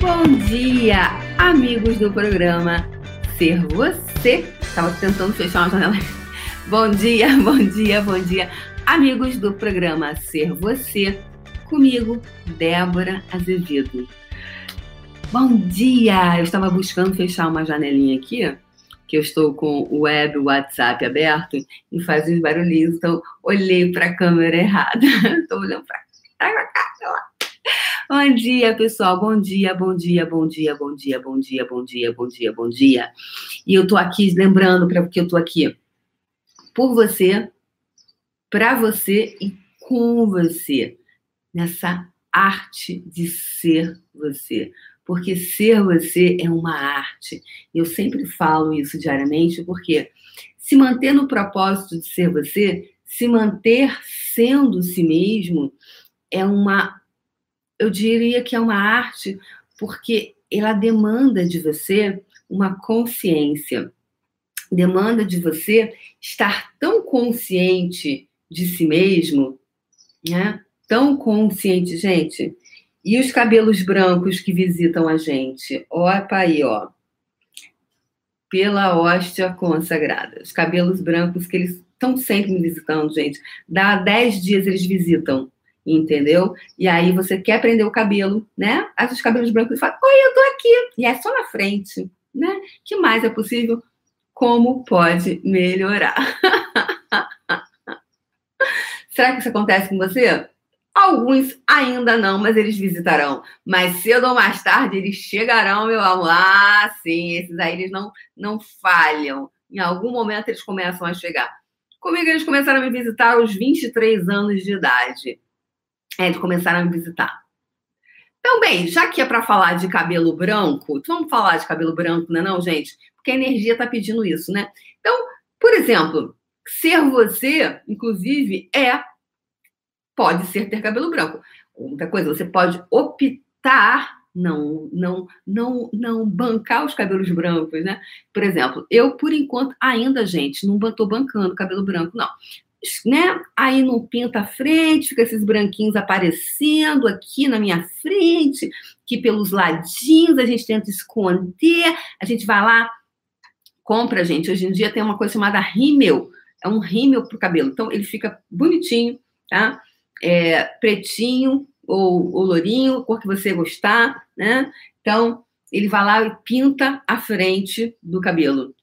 Bom dia, amigos do programa Ser Você. Estava tentando fechar uma janela. Bom dia, bom dia, bom dia, amigos do programa Ser Você. Comigo, Débora Azevedo. Bom dia! Eu estava buscando fechar uma janelinha aqui, que eu estou com o web, o WhatsApp aberto e faz uns barulhinhos, então olhei para a câmera errada. Estou olhando para cá. Bom dia, pessoal. Bom dia, bom dia, bom dia, bom dia, bom dia, bom dia, bom dia, bom dia. E eu tô aqui lembrando para que eu tô aqui por você, para você e com você nessa arte de ser você. Porque ser você é uma arte. Eu sempre falo isso diariamente, porque se manter no propósito de ser você, se manter sendo si mesmo, é uma eu diria que é uma arte porque ela demanda de você uma consciência, demanda de você estar tão consciente de si mesmo, né? Tão consciente, gente. E os cabelos brancos que visitam a gente? Opa aí, ó. Pela hóstia consagrada. Os cabelos brancos que eles estão sempre me visitando, gente. Dá 10 dias eles visitam entendeu? E aí você quer prender o cabelo, né? Aí os cabelos brancos e fala, oi, eu tô aqui. E é só na frente, né? que mais é possível? Como pode melhorar? Será que isso acontece com você? Alguns ainda não, mas eles visitarão. Mais cedo ou mais tarde eles chegarão, meu amor. Ah, sim, esses aí eles não, não falham. Em algum momento eles começam a chegar. Comigo eles começaram a me visitar aos 23 anos de idade é, de começaram a me visitar. Então, bem, já que é para falar de cabelo branco, vamos falar de cabelo branco, não é não, gente? Porque a energia está pedindo isso, né? Então, por exemplo, ser você, inclusive, é pode ser ter cabelo branco. Outra coisa, você pode optar não, não, não, não bancar os cabelos brancos, né? Por exemplo, eu por enquanto ainda, gente, não estou bancando cabelo branco, não né? Aí não pinta a frente, fica esses branquinhos aparecendo aqui na minha frente, que pelos ladinhos a gente tenta esconder, a gente vai lá, compra, gente. Hoje em dia tem uma coisa chamada rímel, é um rímel pro cabelo. Então ele fica bonitinho, tá? É, pretinho ou, ou lourinho, cor que você gostar, né? Então ele vai lá e pinta a frente do cabelo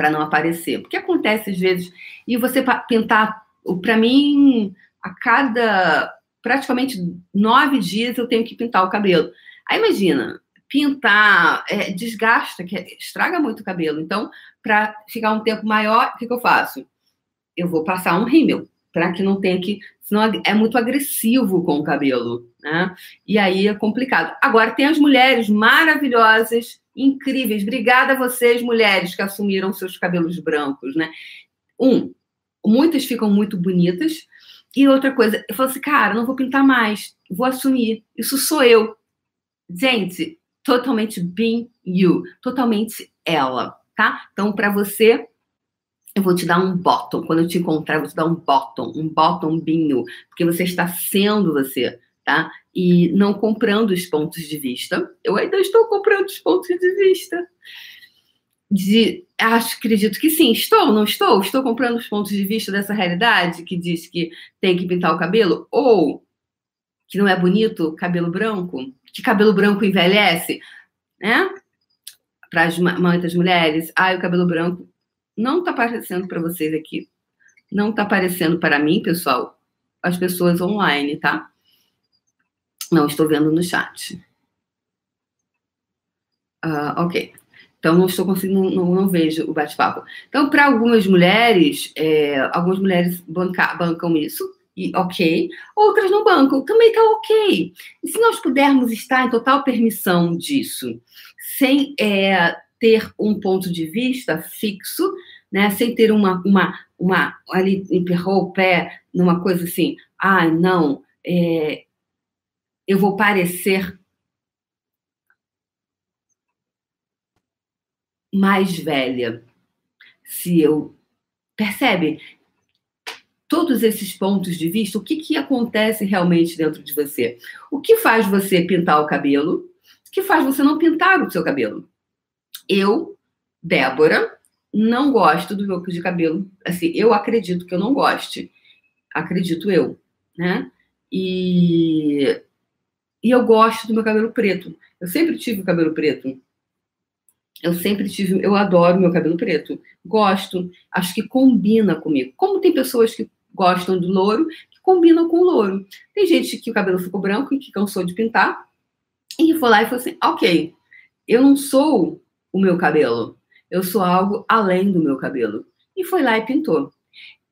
para não aparecer. Porque acontece às vezes, e você pintar, para mim, a cada praticamente nove dias eu tenho que pintar o cabelo. Aí imagina, pintar é, desgasta, que estraga muito o cabelo. Então, para ficar um tempo maior, o que, que eu faço? Eu vou passar um rímel, para que não tenha que. Senão é muito agressivo com o cabelo, né? E aí é complicado. Agora, tem as mulheres maravilhosas incríveis. Obrigada a vocês, mulheres, que assumiram seus cabelos brancos, né? Um, muitas ficam muito bonitas. E outra coisa, eu falo assim, cara, não vou pintar mais, vou assumir. Isso sou eu. Gente, totalmente being you, totalmente ela, tá? Então, para você, eu vou te dar um bottom. Quando eu te encontrar, eu vou te dar um bottom, um bottom binho, porque você está sendo você tá? E não comprando os pontos de vista. Eu ainda estou comprando os pontos de vista. De, acho, acredito que sim, estou, não estou? Estou comprando os pontos de vista dessa realidade que diz que tem que pintar o cabelo, ou que não é bonito cabelo branco, que cabelo branco envelhece, né? Para as muitas mulheres, ai, o cabelo branco não está aparecendo para vocês aqui, não está aparecendo para mim, pessoal, as pessoas online, tá? Não estou vendo no chat. Uh, ok. Então, não estou conseguindo, não, não vejo o bate-papo. Então, para algumas mulheres, é, algumas mulheres banca, bancam isso, e ok. Outras não bancam, também está ok. E se nós pudermos estar em total permissão disso, sem é, ter um ponto de vista fixo, né, sem ter uma, uma, uma ali, emperrou o pé numa coisa assim, ah, não, é, eu vou parecer mais velha. Se eu. Percebe? Todos esses pontos de vista, o que, que acontece realmente dentro de você? O que faz você pintar o cabelo? que faz você não pintar o seu cabelo. Eu, Débora, não gosto do meu de cabelo. Assim, eu acredito que eu não goste. Acredito eu, né? E, e eu gosto do meu cabelo preto. Eu sempre tive o cabelo preto. Eu sempre tive, eu adoro meu cabelo preto. Gosto, acho que combina comigo. Como tem pessoas que gostam do louro, que combinam com o louro. Tem gente que o cabelo ficou branco e que cansou de pintar, e foi lá e falou assim: ok, eu não sou o meu cabelo, eu sou algo além do meu cabelo. E foi lá e pintou.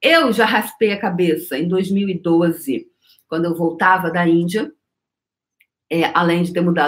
Eu já raspei a cabeça em 2012, quando eu voltava da Índia, é, além de ter mudado